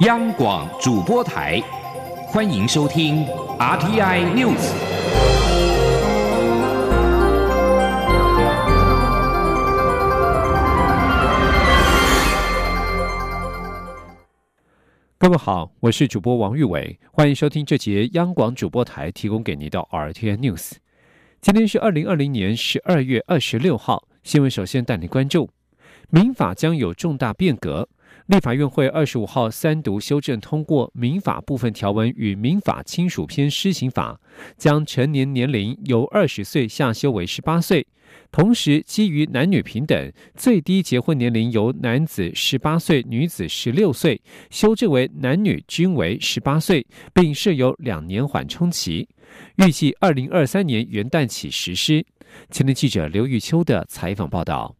央广主播台，欢迎收听 RTI News。各位好，我是主播王玉伟，欢迎收听这节央广主播台提供给您的 RTI News。今天是二零二零年十二月二十六号，新闻首先带您关注：民法将有重大变革。立法院会二十五号三读修正通过民法部分条文与民法亲属篇施行法，将成年年龄由二十岁下修为十八岁，同时基于男女平等，最低结婚年龄由男子十八岁、女子十六岁修正为男女均为十八岁，并设有两年缓冲期，预计二零二三年元旦起实施。前天记者刘玉秋的采访报道。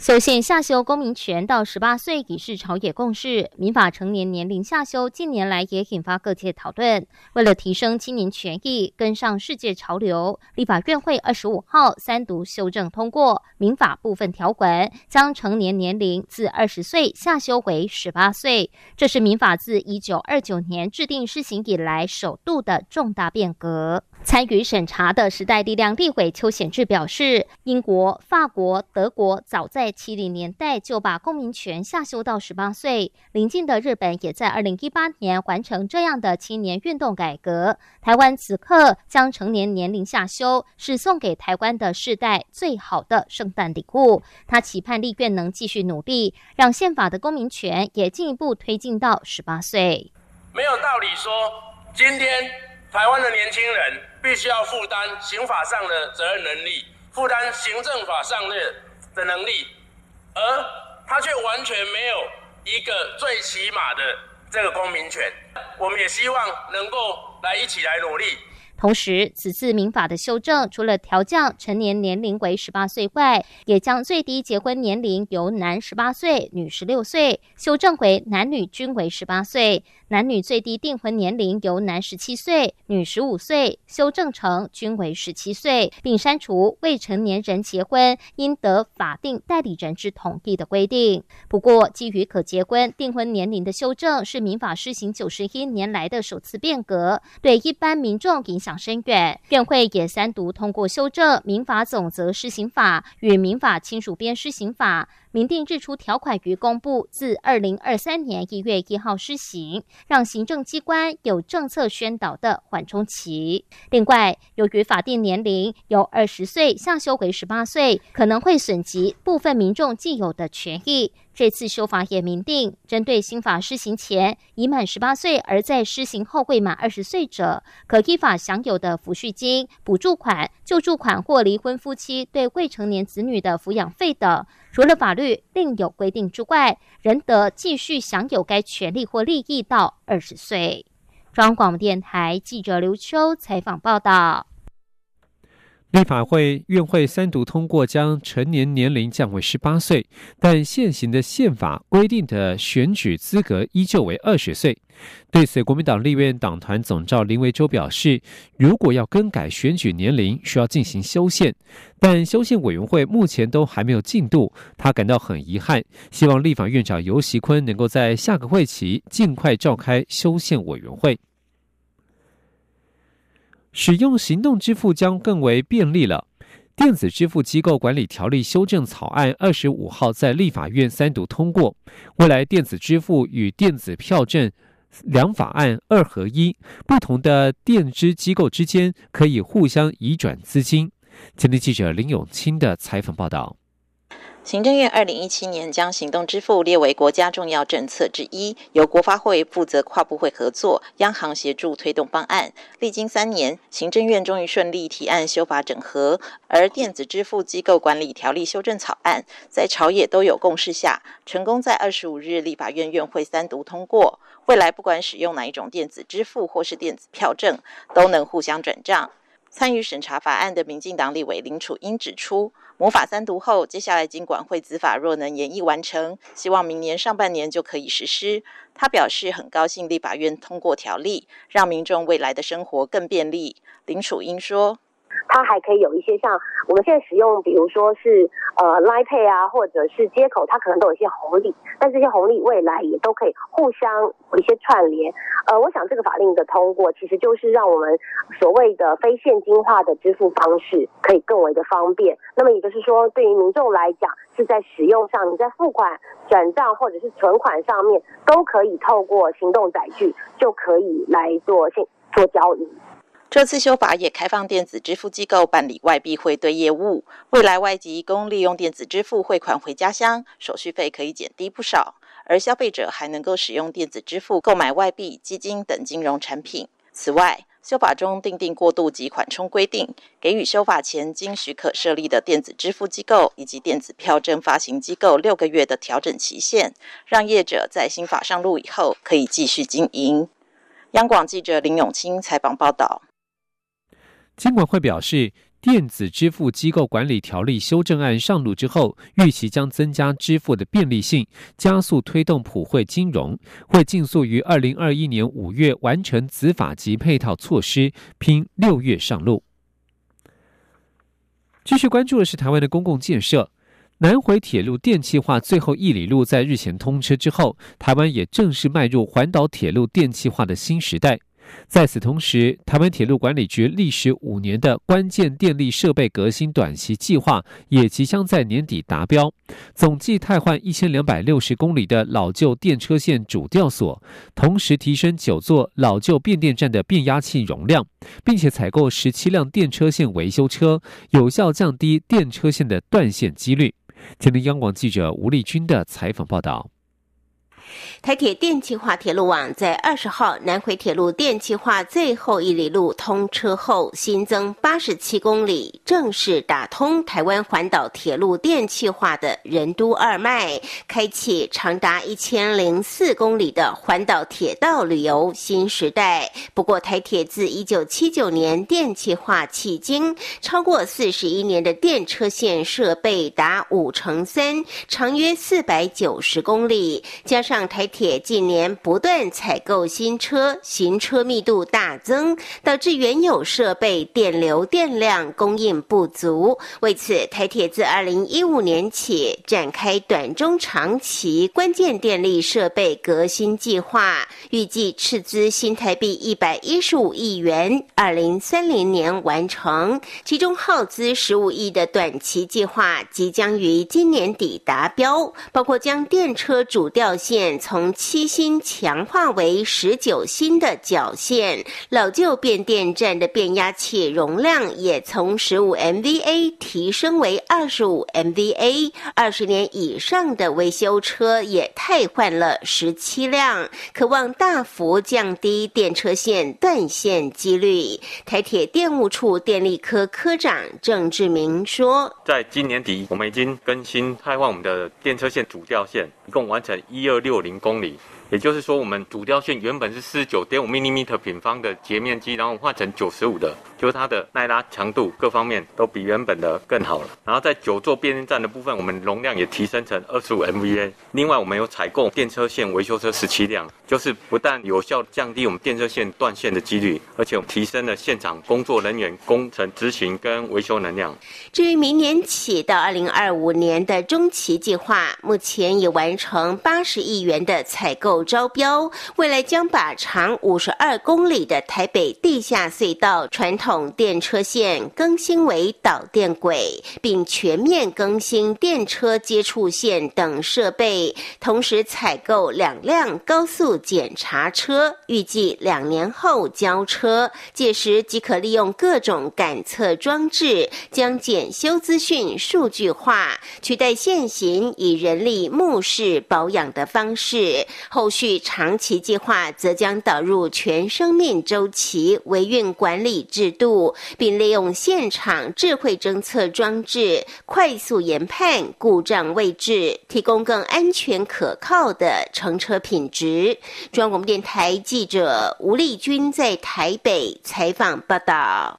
修宪下修公民权到十八岁已是朝野共识，民法成年年龄下修近年来也引发各界讨论。为了提升青年权益，跟上世界潮流，立法院会二十五号三读修正通过民法部分条文，将成年年龄自二十岁下修为十八岁。这是民法自一九二九年制定施行以来首度的重大变革。参与审查的时代力量立委邱显志表示，英国、法国、德国早在七零年代就把公民权下修到十八岁，邻近的日本也在二零一八年完成这样的青年运动改革。台湾此刻将成年年龄下修，是送给台湾的世代最好的圣诞礼物。他期盼立院能继续努力，让宪法的公民权也进一步推进到十八岁。没有道理说今天。台湾的年轻人必须要负担刑法上的责任能力，负担行政法上的的能力，而他却完全没有一个最起码的这个公民权。我们也希望能够来一起来努力。同时，此次民法的修正，除了调降成年年龄为十八岁外，也将最低结婚年龄由男十八岁、女十六岁修正为男女均为十八岁。男女最低订婚年龄由男十七岁、女十五岁修正成均为十七岁，并删除未成年人结婚应得法定代理人之同意的规定。不过，基于可结婚订婚年龄的修正是民法施行九十一年来的首次变革，对一般民众影响深远。院会也三读通过修正民法总则施行法与民法亲属编施行法。明定日出条款于公布，自二零二三年一月一号施行，让行政机关有政策宣导的缓冲期。另外，由于法定年龄由二十岁下修为十八岁，可能会损及部分民众既有的权益。这次修法也明定，针对新法施行前已满十八岁而在施行后未满二十岁者，可依法享有的抚恤金、补助款、救助款或离婚夫妻对未成年子女的抚养费等，除了法律另有规定之外，仍得继续享有该权利或利益到二十岁。中央广播电台记者刘秋采访报道。立法会院会三读通过，将成年年龄降为十八岁，但现行的宪法规定的选举资格依旧为二十岁。对此，国民党立院党团总召林维洲表示，如果要更改选举年龄，需要进行修宪，但修宪委员会目前都还没有进度，他感到很遗憾，希望立法院长游锡坤能够在下个会期尽快召开修宪委员会。使用行动支付将更为便利了。电子支付机构管理条例修正草案二十五号在立法院三读通过，未来电子支付与电子票证两法案二合一，不同的电支机构之间可以互相移转资金。前天记者林永清的采访报道。行政院二零一七年将行动支付列为国家重要政策之一，由国发会负责跨部会合作，央行协助推动方案。历经三年，行政院终于顺利提案修法整合，而电子支付机构管理条例修正草案在朝野都有共识下，成功在二十五日立法院院会三读通过。未来不管使用哪一种电子支付或是电子票证，都能互相转账。参与审查法案的民进党立委林楚英指出，魔法三读后，接下来尽管会执法若能演绎完成，希望明年上半年就可以实施。他表示很高兴立法院通过条例，让民众未来的生活更便利。林楚英说：“它还可以有一些像我们现在使用，比如说是呃 Line Pay 啊，或者是接口，它可能都有一些红利，但这些红利未来也都可以互相有一些串联。呃，我想这个法令的通过，其实就是让我们所谓的非现金化的支付方式可以更为的方便。那么也就是说，对于民众来讲，是在使用上，你在付款、转账或者是存款上面，都可以透过行动载具就可以来做现做交易。这次修法也开放电子支付机构办理外币汇兑业务，未来外籍工利用电子支付汇款回家乡，手续费可以减低不少，而消费者还能够使用电子支付购买外币、基金等金融产品。此外，修法中订定过渡及缓冲规定，给予修法前经许可设立的电子支付机构以及电子票证发行机构六个月的调整期限，让业者在新法上路以后可以继续经营。央广记者林永清采访报道。金管会表示，电子支付机构管理条例修正案上路之后，预期将增加支付的便利性，加速推动普惠金融，会尽速于二零二一年五月完成子法及配套措施，拼六月上路。继续关注的是台湾的公共建设，南回铁路电气化最后一里路在日前通车之后，台湾也正式迈入环岛铁路电气化的新时代。在此同时，台湾铁路管理局历时五年的关键电力设备革新短期计划也即将在年底达标，总计汰换一千两百六十公里的老旧电车线主吊索，同时提升九座老旧变电站的变压器容量，并且采购十七辆电车线维修车，有效降低电车线的断线几率。听听央广记者吴丽君的采访报道。台铁电气化铁路网在二十号南回铁路电气化最后一里路通车后，新增八十七公里，正式打通台湾环岛铁路电气化的人都二脉，开启长达一千零四公里的环岛铁道旅游新时代。不过，台铁自一九七九年电气化迄今，超过四十一年的电车线设备达五成三，长约四百九十公里，加上台铁近年不断采购新车，行车密度大增，导致原有设备电流电量供应不足。为此，台铁自二零一五年起展开短中长期关键电力设备革新计划，预计斥资新台币一百一十五亿元，二零三零年完成。其中耗资十五亿的短期计划即将于今年底达标，包括将电车主吊线。从七芯强化为十九芯的绞线，老旧变电站的变压器容量也从十五 MVA 提升为二十五 MVA，二十年以上的维修车也汰换了十七辆，渴望大幅降低电车线断线几率。台铁电务处电力科科长郑志明说：“在今年底，我们已经更新汰换我们的电车线主吊线，共完成一二六。”零公里。也就是说，我们主吊线原本是四十九点五 m m 平方的截面积，然后换成九十五的，就是它的耐拉强度各方面都比原本的更好了。然后在九座变电站的部分，我们容量也提升成二十五 MVA。另外，我们有采购电车线维修车十七辆，就是不但有效降低我们电车线断线的几率，而且提升了现场工作人员工程执行跟维修能量。至于明年起到二零二五年的中期计划，目前已完成八十亿元的采购。招标，未来将把长五十二公里的台北地下隧道传统电车线更新为导电轨，并全面更新电车接触线等设备，同时采购两辆高速检查车，预计两年后交车，届时即可利用各种感测装置，将检修资讯数据化，取代现行以人力目视保养的方式。后续长期计划则将导入全生命周期维运管理制度，并利用现场智慧侦测装置快速研判故障位置，提供更安全可靠的乘车品质。中央广播电台记者吴丽君在台北采访报道。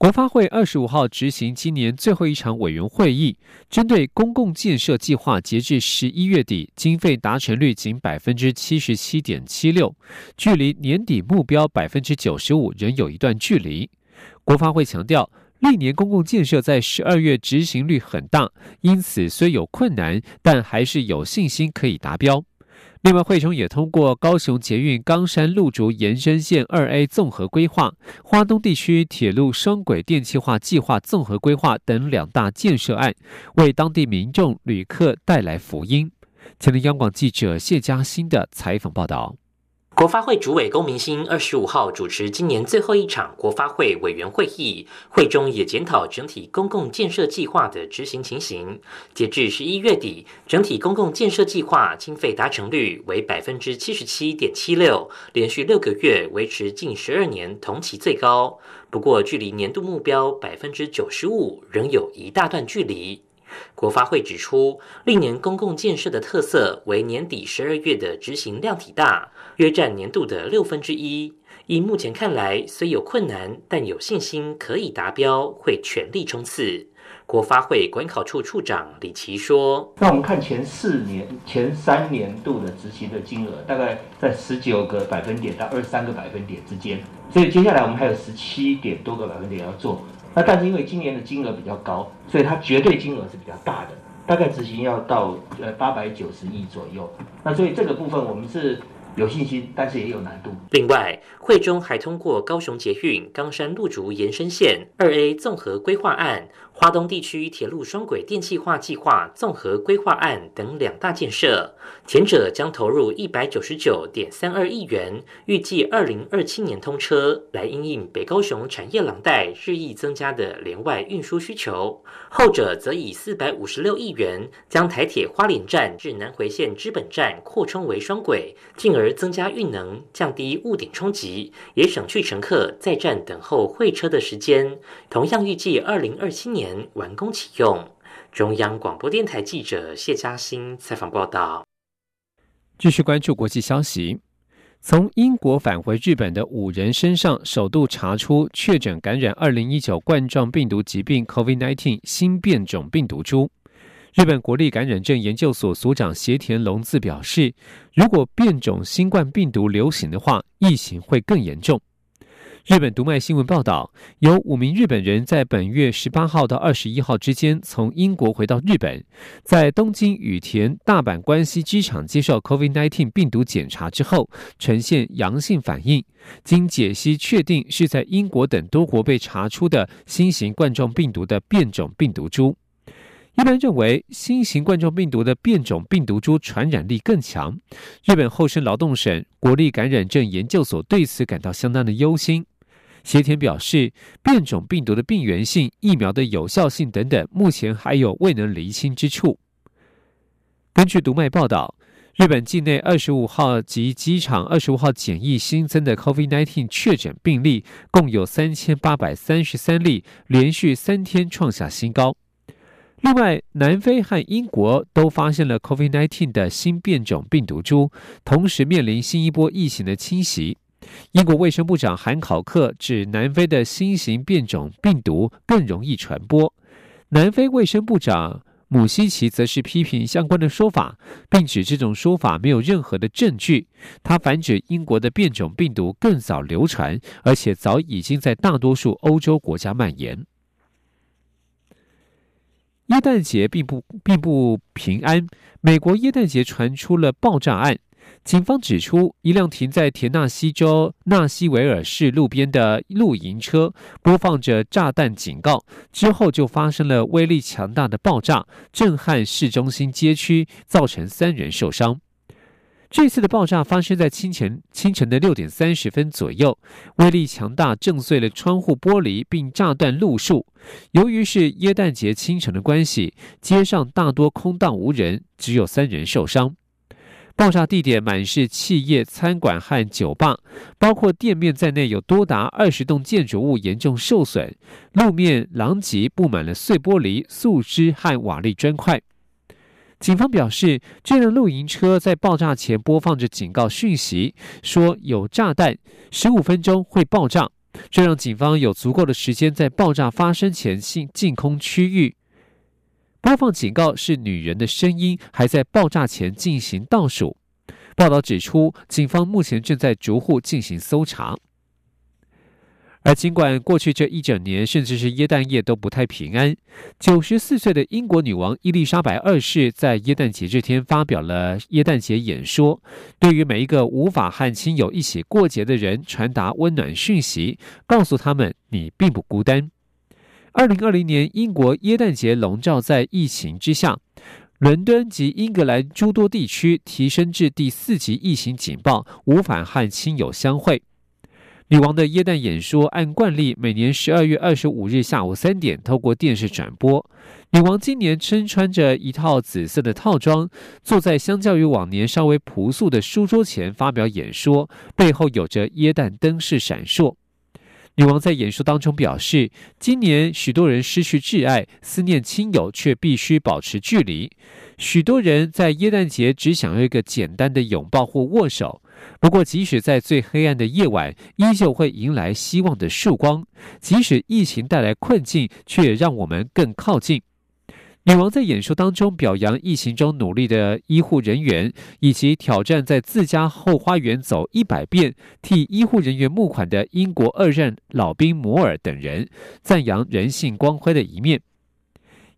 国发会二十五号执行今年最后一场委员会议，针对公共建设计划，截至十一月底，经费达成率仅百分之七十七点七六，距离年底目标百分之九十五仍有一段距离。国发会强调，历年公共建设在十二月执行率很大，因此虽有困难，但还是有信心可以达标。另外，会中也通过高雄捷运冈山路竹延伸线二 A 综合规划、花东地区铁路双轨电气化计划综合规划等两大建设案，为当地民众旅客带来福音。前天，央广记者谢佳欣的采访报道。国发会主委龚明鑫二十五号主持今年最后一场国发会委员会议，会中也检讨整体公共建设计划的执行情形。截至十一月底，整体公共建设计划经费达成率为百分之七十七点七六，连续六个月维持近十二年同期最高。不过，距离年度目标百分之九十五仍有一大段距离。国发会指出，历年公共建设的特色为年底十二月的执行量体大，约占年度的六分之一。以目前看来，虽有困难，但有信心可以达标，会全力冲刺。国发会管考处处长李奇说：“那我们看前四年、前三年度的执行的金额，大概在十九个百分点到二十三个百分点之间，所以接下来我们还有十七点多个百分点要做。”那但是因为今年的金额比较高，所以它绝对金额是比较大的，大概执行要到呃八百九十亿左右。那所以这个部分我们是有信心，但是也有难度。另外，会中还通过高雄捷运冈山路竹延伸线二 A 综合规划案。华东地区铁路双轨电气化计划综合规划案等两大建设，前者将投入一百九十九点三二亿元，预计二零二七年通车，来应应北高雄产业廊带日益增加的连外运输需求；后者则以四百五十六亿元，将台铁花莲站至南回线知本站扩充为双轨，进而增加运能，降低误点冲击，也省去乘客在站等候会车的时间。同样预计二零二七年。完工启用。中央广播电台记者谢嘉欣采访报道。继续关注国际消息，从英国返回日本的五人身上，首度查出确诊感染二零一九冠状病毒疾病 （COVID-19） 新变种病毒株。日本国立感染症研究所所长斜田隆自表示，如果变种新冠病毒流行的话，疫情会更严重。日本读卖新闻报道，有五名日本人在本月十八号到二十一号之间从英国回到日本，在东京羽田、大阪关西机场接受 COVID-19 病毒检查之后，呈现阳性反应，经解析确定是在英国等多国被查出的新型冠状病毒的变种病毒株。一般认为，新型冠状病毒的变种病毒株传染力更强。日本厚生劳动省国立感染症研究所对此感到相当的忧心。协田表示，变种病毒的病原性、疫苗的有效性等等，目前还有未能厘清之处。根据读卖报道，日本境内二十五号及机场二十五号检疫新增的 COVID-19 确诊病例共有三千八百三十三例，连续三天创下新高。另外，南非和英国都发现了 COVID-19 的新变种病毒株，同时面临新一波疫情的侵袭。英国卫生部长韩考克指，南非的新型变种病毒更容易传播。南非卫生部长姆希奇则是批评相关的说法，并指这种说法没有任何的证据。他反指英国的变种病毒更早流传，而且早已经在大多数欧洲国家蔓延。耶诞节并不并不平安。美国耶诞节传出了爆炸案，警方指出，一辆停在田纳西州纳西维尔市路边的露营车播放着炸弹警告，之后就发生了威力强大的爆炸，震撼市中心街区，造成三人受伤。这次的爆炸发生在清晨清晨的六点三十分左右，威力强大，震碎了窗户玻璃，并炸断路树。由于是耶诞节清晨的关系，街上大多空荡无人，只有三人受伤。爆炸地点满是企业、餐馆和酒吧，包括店面在内，有多达二十栋建筑物严重受损，路面狼藉，布满了碎玻璃、树枝和瓦砾砖块。警方表示，这辆露营车在爆炸前播放着警告讯息，说有炸弹，十五分钟会爆炸，这让警方有足够的时间在爆炸发生前进进空区域。播放警告是女人的声音，还在爆炸前进行倒数。报道指出，警方目前正在逐户进行搜查。而尽管过去这一整年，甚至是耶诞夜都不太平安，九十四岁的英国女王伊丽莎白二世在耶诞节这天发表了耶诞节演说，对于每一个无法和亲友一起过节的人传达温暖讯息，告诉他们你并不孤单。二零二零年英国耶诞节笼罩在疫情之下，伦敦及英格兰诸多地区提升至第四级疫情警报，无法和亲友相会。女王的耶诞演说按惯例每年十二月二十五日下午三点透过电视转播。女王今年身穿着一套紫色的套装，坐在相较于往年稍微朴素的书桌前发表演说，背后有着耶诞灯饰闪烁。女王在演说当中表示，今年许多人失去挚爱，思念亲友，却必须保持距离。许多人在耶诞节只想要一个简单的拥抱或握手。不过，即使在最黑暗的夜晚，依旧会迎来希望的曙光。即使疫情带来困境，却让我们更靠近。女王在演说当中表扬疫情中努力的医护人员，以及挑战在自家后花园走一百遍替医护人员募款的英国二任老兵摩尔等人，赞扬人性光辉的一面。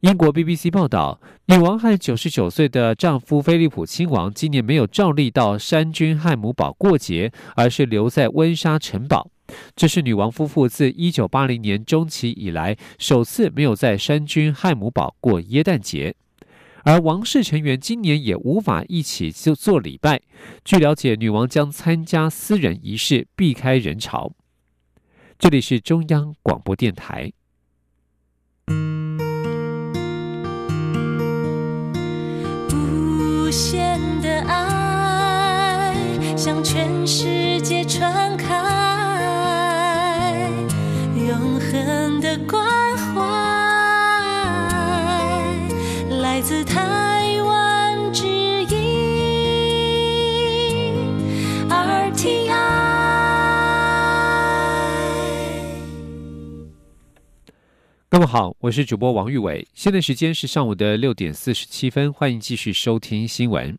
英国 BBC 报道，女王和九十九岁的丈夫菲利普亲王今年没有照例到山君汉姆堡过节，而是留在温莎城堡。这是女王夫妇自一九八零年中期以来首次没有在山君汉姆堡过耶诞节。而王室成员今年也无法一起就做礼拜。据了解，女王将参加私人仪式，避开人潮。这里是中央广播电台。限的爱向全世界传开，关怀来自台湾之音 RTI。各位好，我是主播王玉伟，现在时间是上午的六点四十七分，欢迎继续收听新闻。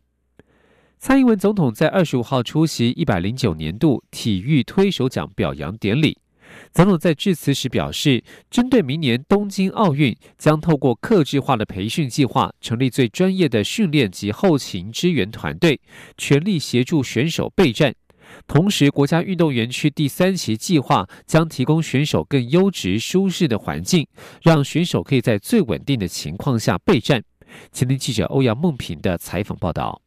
蔡英文总统在二十五号出席一百零九年度体育推手奖表扬典礼。总统在致辞时表示，针对明年东京奥运，将透过客制化的培训计划，成立最专业的训练及后勤支援团队，全力协助选手备战。同时，国家运动园区第三期计划将提供选手更优质、舒适的环境，让选手可以在最稳定的情况下备战。前天记者欧阳梦平的采访报道。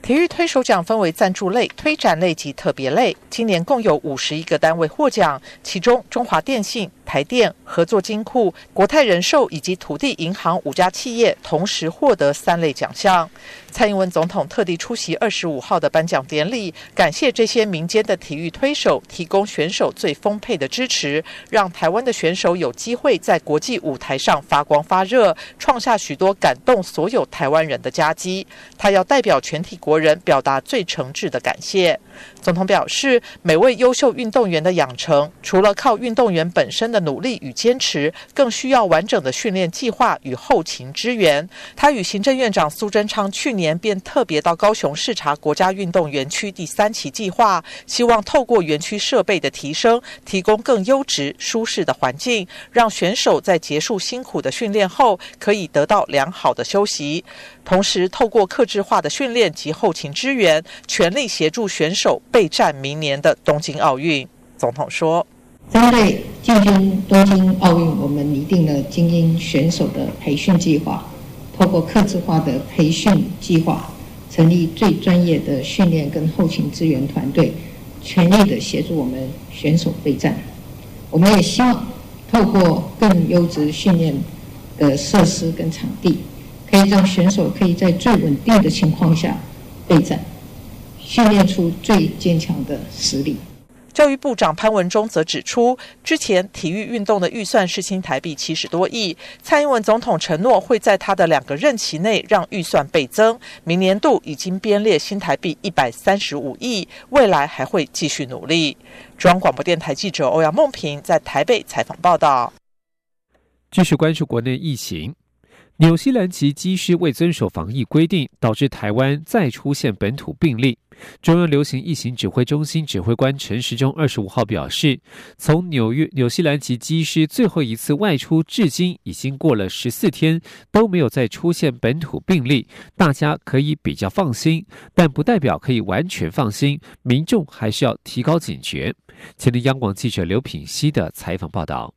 体育推手奖分为赞助类、推展类及特别类，今年共有五十一个单位获奖，其中中华电信。台电、合作金库、国泰人寿以及土地银行五家企业同时获得三类奖项。蔡英文总统特地出席二十五号的颁奖典礼，感谢这些民间的体育推手提供选手最丰沛的支持，让台湾的选手有机会在国际舞台上发光发热，创下许多感动所有台湾人的佳绩。他要代表全体国人表达最诚挚的感谢。总统表示，每位优秀运动员的养成，除了靠运动员本身的努力与坚持，更需要完整的训练计划与后勤支援。他与行政院长苏贞昌去年便特别到高雄视察国家运动园区第三期计划，希望透过园区设备的提升，提供更优质、舒适的环境，让选手在结束辛苦的训练后，可以得到良好的休息。同时，透过克制化的训练及后勤支援，全力协助选手备战明年的东京奥运。总统说：“针对进军东京奥运，我们拟定了精英选手的培训计划，透过克制化的培训计划，成立最专业的训练跟后勤支援团队，全力的协助我们选手备战。我们也希望透过更优质训练的设施跟场地。”可以让选手可以在最稳定的情况下备战，训练出最坚强的实力。教育部长潘文忠则指出，之前体育运动的预算是新台币七十多亿，蔡英文总统承诺会在他的两个任期内让预算倍增，明年度已经编列新台币一百三十五亿，未来还会继续努力。中央广播电台记者欧阳梦平在台北采访报道。继续关注国内疫情。纽西兰籍机师未遵守防疫规定，导致台湾再出现本土病例。中央流行疫情指挥中心指挥官陈时中二十五号表示，从纽约纽西兰籍机师最后一次外出至今已经过了十四天，都没有再出现本土病例，大家可以比较放心，但不代表可以完全放心，民众还是要提高警觉。前天央广记者刘品希的采访报道。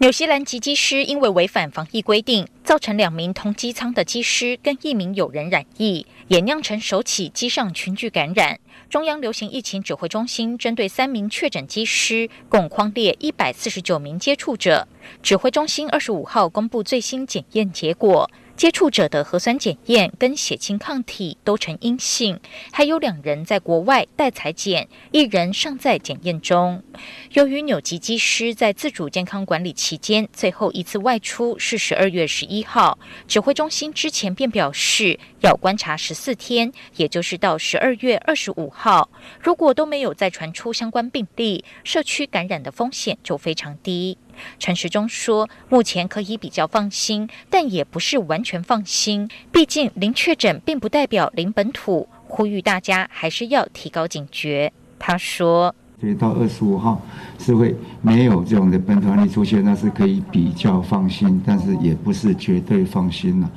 纽西兰籍机师因为违反防疫规定，造成两名同机舱的机师跟一名友人染疫，也酿成首起机上群聚感染。中央流行疫情指挥中心针对三名确诊机师，共框列一百四十九名接触者。指挥中心二十五号公布最新检验结果。接触者的核酸检验跟血清抗体都呈阴性，还有两人在国外待裁检，一人尚在检验中。由于纽吉机师在自主健康管理期间最后一次外出是十二月十一号，指挥中心之前便表示要观察十四天，也就是到十二月二十五号，如果都没有再传出相关病例，社区感染的风险就非常低。陈时中说：“目前可以比较放心，但也不是完全放心。毕竟零确诊并不代表零本土，呼吁大家还是要提高警觉。”他说：“所以到二十五号是会没有这种的本土案例出现，那是可以比较放心，但是也不是绝对放心了。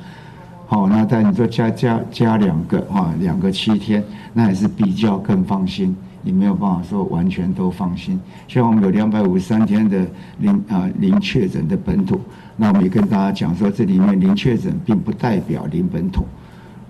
好，那但你说加加加两个啊，两个七天，那也是比较更放心。”你没有办法说完全都放心。像我们有两百五十三天的零啊零确诊的本土，那我们也跟大家讲说，这里面零确诊并不代表零本土。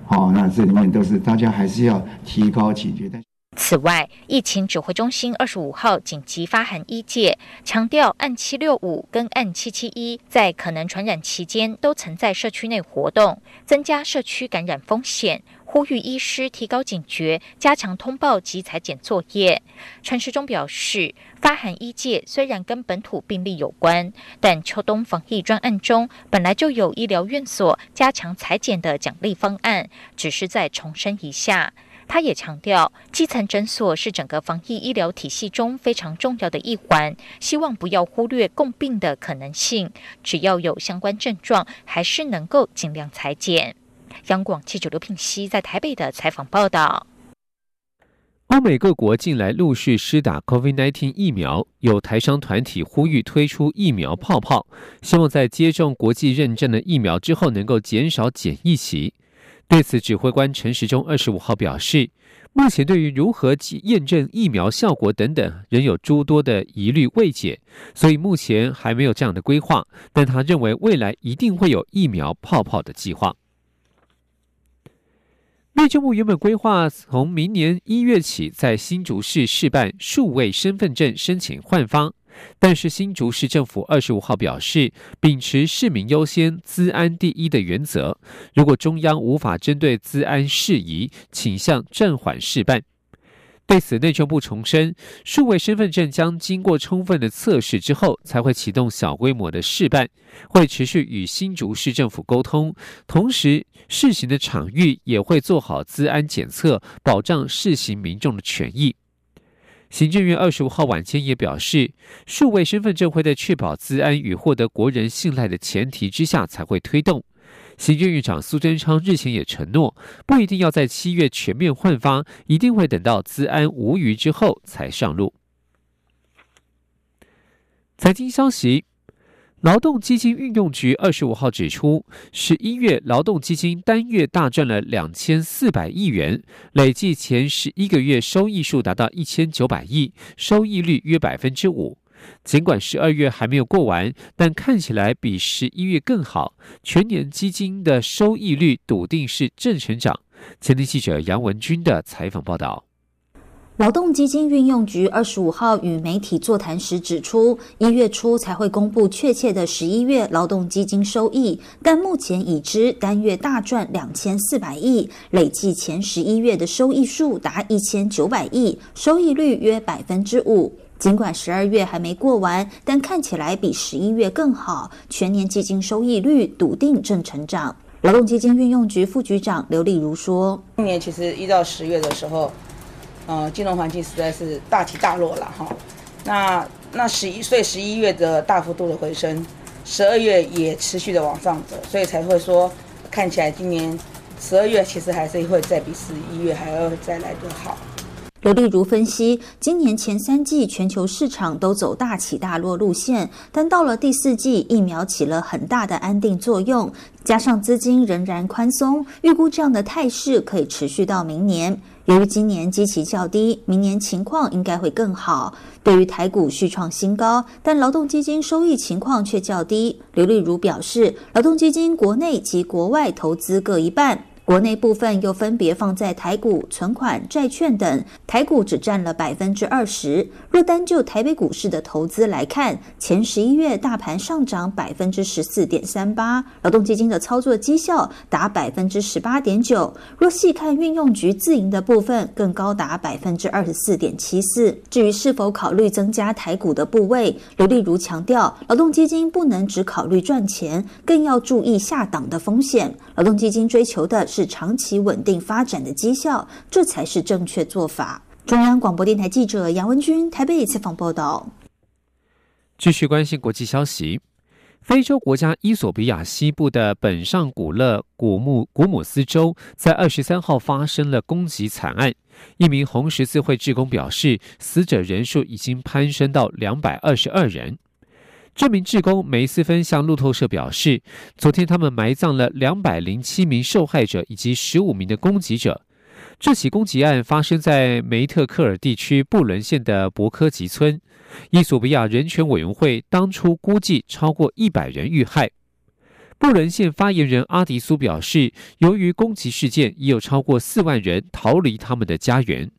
好，那这里面都是大家还是要提高警觉。但此外，疫情指挥中心二十五号紧急发函一界，强调按七六五跟按七七一在可能传染期间都曾在社区内活动，增加社区感染风险。呼吁医师提高警觉，加强通报及裁剪作业。陈时中表示，发函医界虽然跟本土病例有关，但秋冬防疫专案中本来就有医疗院所加强裁剪的奖励方案，只是再重申一下。他也强调，基层诊所是整个防疫医疗体系中非常重要的一环，希望不要忽略共病的可能性，只要有相关症状，还是能够尽量裁剪。央广记者刘品熙在台北的采访报道：欧美各国近来陆续施打 COVID-19 疫苗，有台商团体呼吁推出疫苗泡泡，希望在接种国际认证的疫苗之后，能够减少检疫期。对此，指挥官陈时中二十五号表示，目前对于如何验证疫苗效果等等，仍有诸多的疑虑未解，所以目前还没有这样的规划。但他认为未来一定会有疫苗泡泡的计划。内政部原本规划从明年一月起在新竹市试办数位身份证申请换发，但是新竹市政府二十五号表示，秉持市民优先、资安第一的原则，如果中央无法针对资安事宜，请向暂缓试办。对此，内政部重申，数位身份证将经过充分的测试之后，才会启动小规模的试办，会持续与新竹市政府沟通，同时试行的场域也会做好资安检测，保障试行民众的权益。行政院二十五号晚间也表示，数位身份证会在确保资安与获得国人信赖的前提之下才会推动。行政院长苏贞昌日前也承诺，不一定要在七月全面换发，一定会等到资安无虞之后才上路。财经消息，劳动基金运用局二十五号指出，十一月劳动基金单月大赚了两千四百亿元，累计前十一个月收益数达到一千九百亿，收益率约百分之五。尽管十二月还没有过完，但看起来比十一月更好。全年基金的收益率笃定是正成长。前天记者杨文军的采访报道。劳动基金运用局二十五号与媒体座谈时指出，一月初才会公布确切的十一月劳动基金收益，但目前已知单月大赚两千四百亿，累计前十一月的收益数达一千九百亿，收益率约百分之五。尽管十二月还没过完，但看起来比十一月更好。全年基金收益率笃定正成长。劳动基金运用局副局长刘丽如说：“今年其实一到十月的时候，呃，金融环境实在是大起大落了哈。那那十一，所以十一月的大幅度的回升，十二月也持续的往上走，所以才会说看起来今年十二月其实还是会再比十一月还要再来得好。刘丽如分析，今年前三季全球市场都走大起大落路线，但到了第四季，疫苗起了很大的安定作用，加上资金仍然宽松，预估这样的态势可以持续到明年。由于今年基期较低，明年情况应该会更好。对于台股续创新高，但劳动基金收益情况却较低。刘丽如表示，劳动基金国内及国外投资各一半。国内部分又分别放在台股、存款、债券等，台股只占了百分之二十。若单就台北股市的投资来看，前十一月大盘上涨百分之十四点三八，劳动基金的操作绩效达百分之十八点九。若细看运用局自营的部分，更高达百分之二十四点七四。至于是否考虑增加台股的部位，刘丽如强调，劳动基金不能只考虑赚钱，更要注意下档的风险。劳动基金追求的。是长期稳定发展的绩效，这才是正确做法。中央广播电台记者杨文君台北采访报道。继续关心国际消息，非洲国家伊索比亚西部的本上古勒古穆古姆斯州在二十三号发生了攻击惨案，一名红十字会职工表示，死者人数已经攀升到两百二十二人。这名志工梅斯芬向路透社表示，昨天他们埋葬了两百零七名受害者以及十五名的攻击者。这起攻击案发生在梅特克尔地区布伦县的伯科吉村。伊索比亚人权委员会当初估计超过一百人遇害。布伦县发言人阿迪苏表示，由于攻击事件，已有超过四万人逃离他们的家园。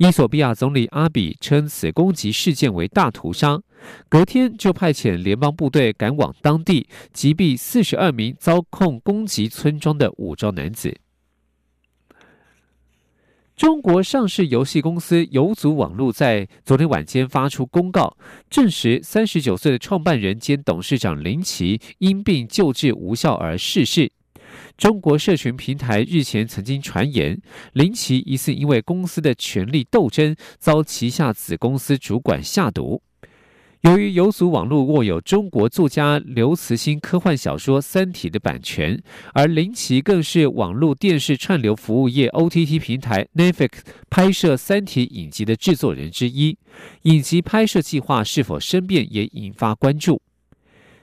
伊索比亚总理阿比称此攻击事件为大屠杀，隔天就派遣联邦部队赶往当地击毙四十二名遭控攻击村庄的武装男子。中国上市游戏公司游族网络在昨天晚间发出公告，证实三十九岁的创办人兼董事长林奇因病救治无效而逝世。中国社群平台日前曾经传言，林奇疑似因为公司的权力斗争，遭旗下子公司主管下毒。由于游族网络握有中国作家刘慈欣科幻小说《三体》的版权，而林奇更是网络电视串流服务业 OTT 平台 Netflix 拍摄《三体》影集的制作人之一，影集拍摄计划是否生变也引发关注。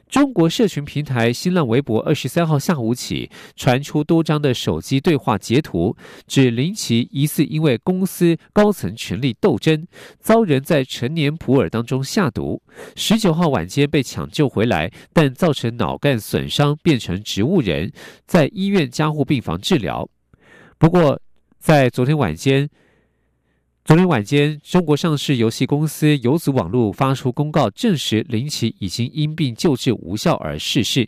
中国社群平台新浪微博二十三号下午起传出多张的手机对话截图，指林奇疑似因为公司高层权力斗争，遭人在成年普洱当中下毒。十九号晚间被抢救回来，但造成脑干损伤，变成植物人，在医院加护病房治疗。不过，在昨天晚间。昨天晚间，中国上市游戏公司游族网络发出公告，证实林奇已经因病救治无效而逝世。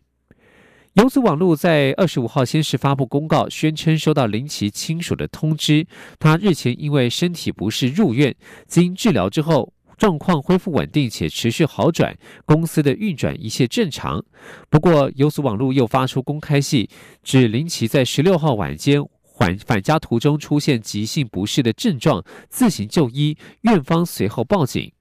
游族网络在二十五号先是发布公告，宣称收到林奇亲属的通知，他日前因为身体不适入院，经治疗之后状况恢复稳定且持续好转，公司的运转一切正常。不过，游族网络又发出公开信，指林奇在十六号晚间。返返家途中出现急性不适的症状，自行就医，院方随后报警。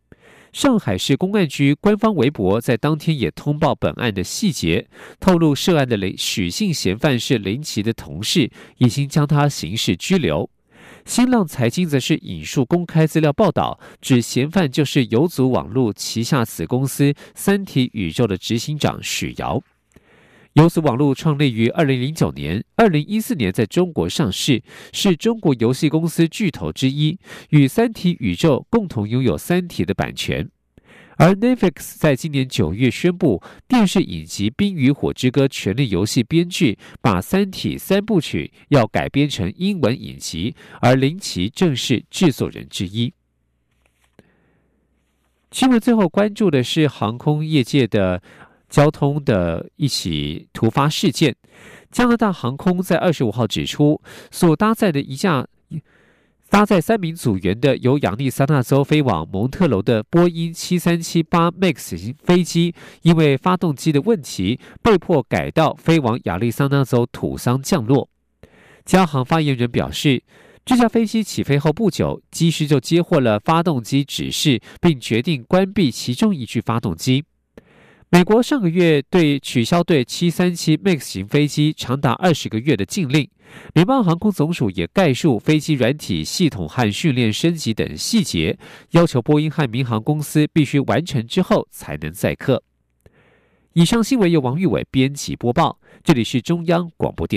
上海市公安局官方微博在当天也通报本案的细节，透露涉案的雷许姓嫌犯是林奇的同事，已经将他刑事拘留。新浪财经则是引述公开资料报道，指嫌犯就是游族网络旗下子公司三体宇宙的执行长许瑶。游族网络创立于二零零九年，二零一四年在中国上市，是中国游戏公司巨头之一，与三体宇宙共同拥有三体的版权。而 Netflix 在今年九月宣布，电视影集《冰与火之歌：权力游戏》编剧把三体三部曲要改编成英文影集，而林奇正是制作人之一。新闻最后关注的是航空业界的。交通的一起突发事件，加拿大航空在二十五号指出，所搭载的一架搭载三名组员的由亚利桑那州飞往蒙特楼的波音七三七八 MAX 型飞机，因为发动机的问题，被迫改道飞往亚利桑那州土桑降落。加航发言人表示，这架飞机起飞后不久，机师就接获了发动机指示，并决定关闭其中一具发动机。美国上个月对取消对737 MAX 型飞机长达二十个月的禁令，联邦航空总署也概述飞机软体系统和训练升级等细节，要求波音和民航公司必须完成之后才能载客。以上新闻由王玉伟编辑播报，这里是中央广播电。